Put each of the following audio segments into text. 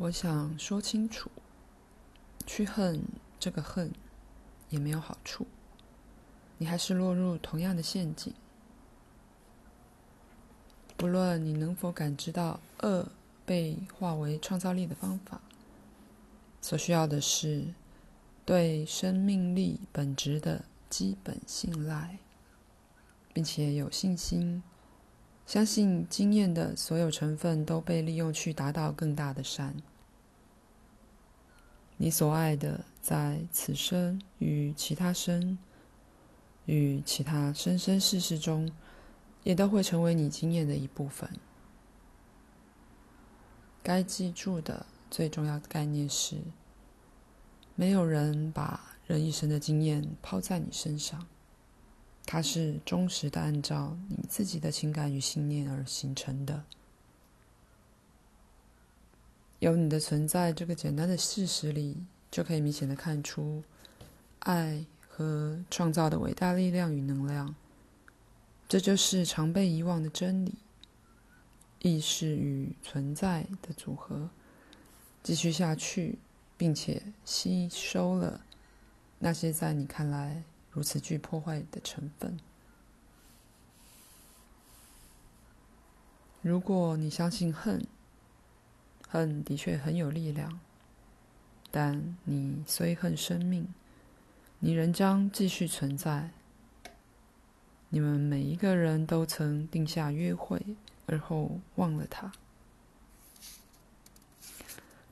我想说清楚，去恨这个恨也没有好处，你还是落入同样的陷阱。不论你能否感知到恶被化为创造力的方法，所需要的是对生命力本质的基本信赖，并且有信心，相信经验的所有成分都被利用去达到更大的善。你所爱的，在此生与其他生、与其他生生世世中，也都会成为你经验的一部分。该记住的最重要的概念是：没有人把人一生的经验抛在你身上，它是忠实的按照你自己的情感与信念而形成的。有你的存在这个简单的事实里，就可以明显的看出爱和创造的伟大力量与能量。这就是常被遗忘的真理：意识与存在的组合继续下去，并且吸收了那些在你看来如此具破坏的成分。如果你相信恨，恨的确很有力量，但你虽恨生命，你仍将继续存在。你们每一个人都曾定下约会，而后忘了他。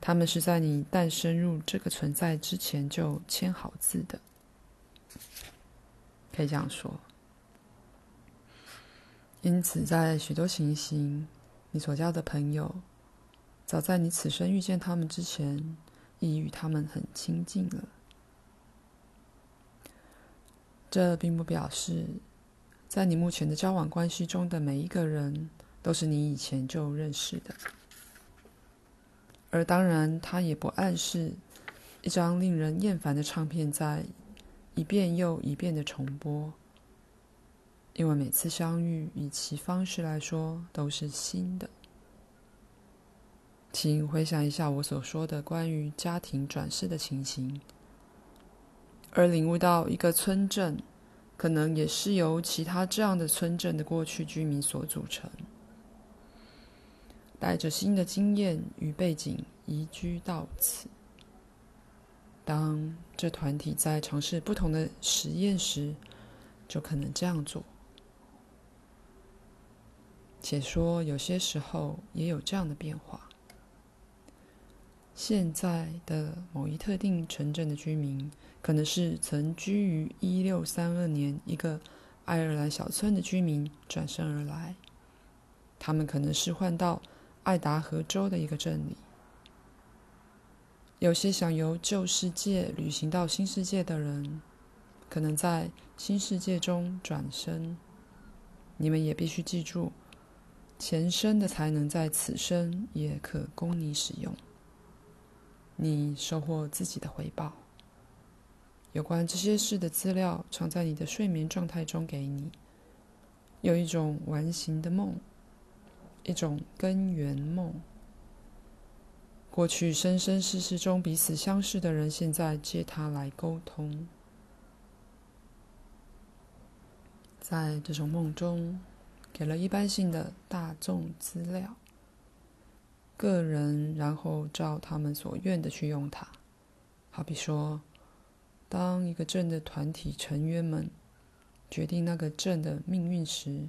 他们是在你诞生入这个存在之前就签好字的，可以这样说。因此，在许多情形，你所交的朋友，早在你此生遇见他们之前，已与他们很亲近了。这并不表示，在你目前的交往关系中的每一个人都是你以前就认识的，而当然，它也不暗示一张令人厌烦的唱片在一遍又一遍的重播，因为每次相遇，以其方式来说，都是新的。请回想一下我所说的关于家庭转世的情形，而领悟到一个村镇。可能也是由其他这样的村镇的过去居民所组成，带着新的经验与背景移居到此。当这团体在尝试不同的实验时，就可能这样做。且说有些时候也有这样的变化。现在的某一特定城镇的居民。可能是曾居于一六三二年一个爱尔兰小村的居民转身而来，他们可能是换到爱达荷州的一个镇里。有些想由旧世界旅行到新世界的人，可能在新世界中转生。你们也必须记住，前生的才能在此生也可供你使用。你收获自己的回报。有关这些事的资料藏在你的睡眠状态中，给你有一种完形的梦，一种根源梦。过去生生世世中彼此相识的人，现在借他来沟通。在这种梦中，给了一般性的大众资料，个人然后照他们所愿的去用它，好比说。当一个镇的团体成员们决定那个镇的命运时，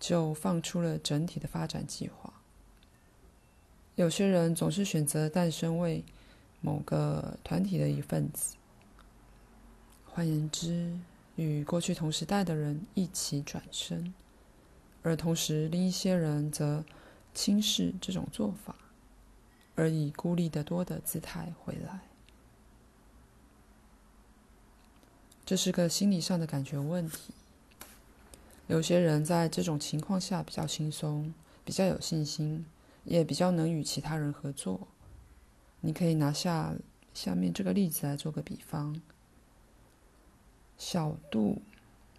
就放出了整体的发展计划。有些人总是选择诞生为某个团体的一份子，换言之，与过去同时代的人一起转身，而同时另一些人则轻视这种做法，而以孤立得多的姿态回来。这是个心理上的感觉问题。有些人在这种情况下比较轻松，比较有信心，也比较能与其他人合作。你可以拿下下面这个例子来做个比方：小杜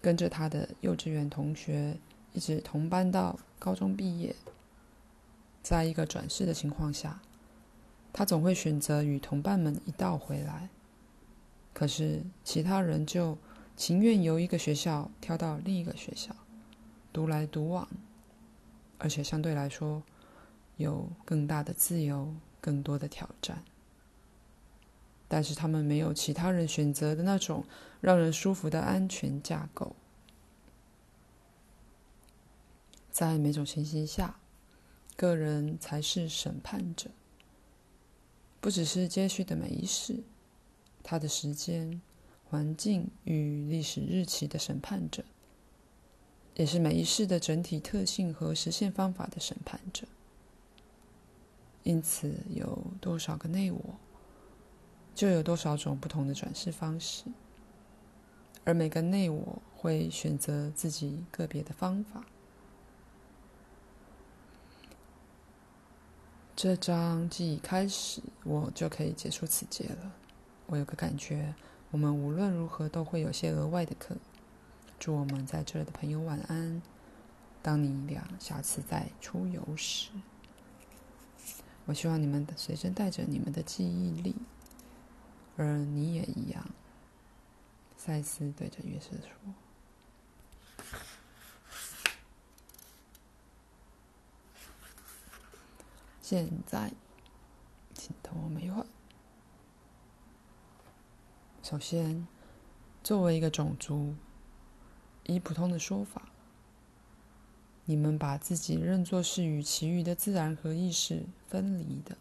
跟着他的幼稚园同学一直同班到高中毕业，在一个转世的情况下，他总会选择与同伴们一道回来。可是其他人就情愿由一个学校跳到另一个学校，独来独往，而且相对来说有更大的自由、更多的挑战。但是他们没有其他人选择的那种让人舒服的安全架构。在每种情形下，个人才是审判者，不只是接续的每一世，他的时间、环境与历史日期的审判者，也是每一世的整体特性和实现方法的审判者。因此，有多少个内我，就有多少种不同的转世方式，而每个内我会选择自己个别的方法。这章既已开始，我就可以结束此节了。我有个感觉，我们无论如何都会有些额外的课。祝我们在这儿的朋友晚安。当你俩下次再出游时，我希望你们随身带着你们的记忆力。而你也一样，赛斯对着约瑟说：“现在，请等我们一会儿。首先，作为一个种族，以普通的说法，你们把自己认作是与其余的自然和意识分离的。”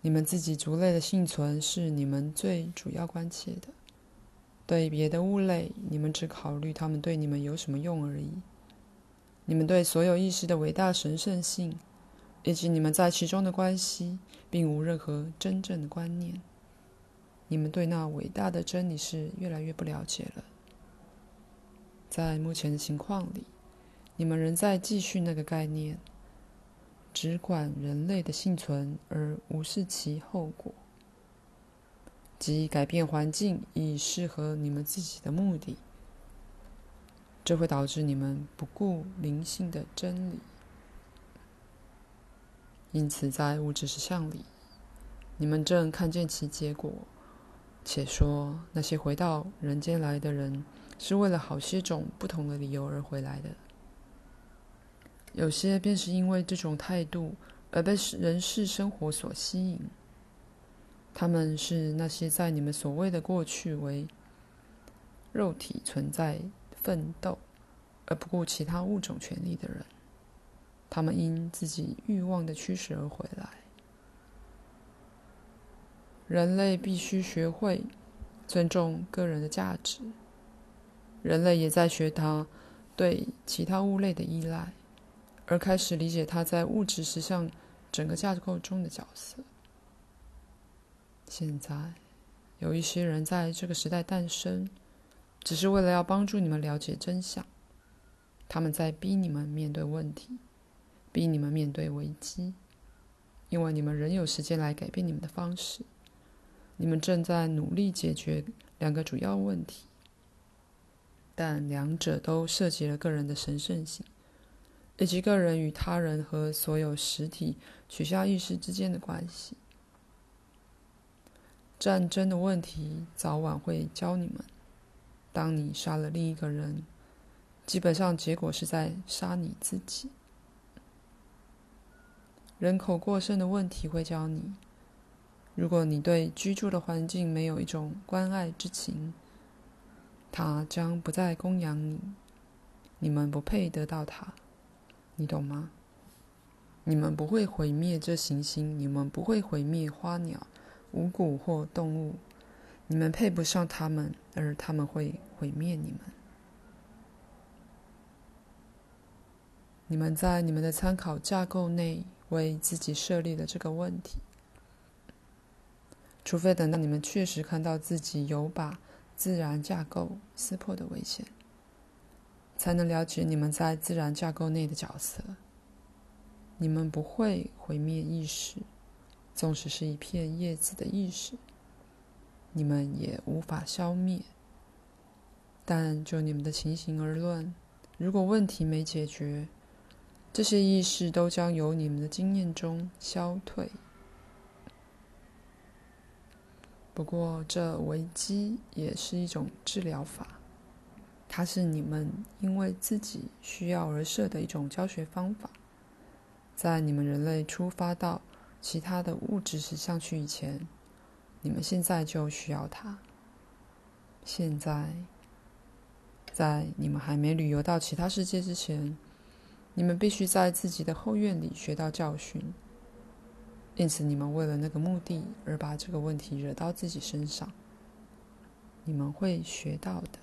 你们自己族类的幸存是你们最主要关切的。对别的物类，你们只考虑他们对你们有什么用而已。你们对所有意识的伟大神圣性，以及你们在其中的关系，并无任何真正的观念。你们对那伟大的真理是越来越不了解了。在目前的情况里，你们仍在继续那个概念。只管人类的幸存，而无视其后果，即改变环境以适合你们自己的目的。这会导致你们不顾灵性的真理。因此，在物质实相里，你们正看见其结果，且说那些回到人间来的人，是为了好些种不同的理由而回来的。有些便是因为这种态度而被人世生活所吸引。他们是那些在你们所谓的过去为肉体存在奋斗，而不顾其他物种权利的人。他们因自己欲望的驱使而回来。人类必须学会尊重个人的价值。人类也在学他对其他物类的依赖。而开始理解他在物质实相整个架构中的角色。现在，有一些人在这个时代诞生，只是为了要帮助你们了解真相。他们在逼你们面对问题，逼你们面对危机，因为你们仍有时间来改变你们的方式。你们正在努力解决两个主要问题，但两者都涉及了个人的神圣性。以及个人与他人和所有实体取消意识之间的关系。战争的问题早晚会教你们：当你杀了另一个人，基本上结果是在杀你自己。人口过剩的问题会教你：如果你对居住的环境没有一种关爱之情，它将不再供养你，你们不配得到它。你懂吗？你们不会毁灭这行星，你们不会毁灭花鸟、五谷或动物，你们配不上他们，而他们会毁灭你们。你们在你们的参考架构内为自己设立了这个问题，除非等到你们确实看到自己有把自然架构撕破的危险。才能了解你们在自然架构内的角色。你们不会毁灭意识，纵使是一片叶子的意识，你们也无法消灭。但就你们的情形而论，如果问题没解决，这些意识都将由你们的经验中消退，不过，这危机也是一种治疗法，它是你们因为自己需要而设的一种教学方法。在你们人类出发到其他的物质实相去以前，你们现在就需要它。现在，在你们还没旅游到其他世界之前，你们必须在自己的后院里学到教训。因此，你们为了那个目的而把这个问题惹到自己身上，你们会学到的。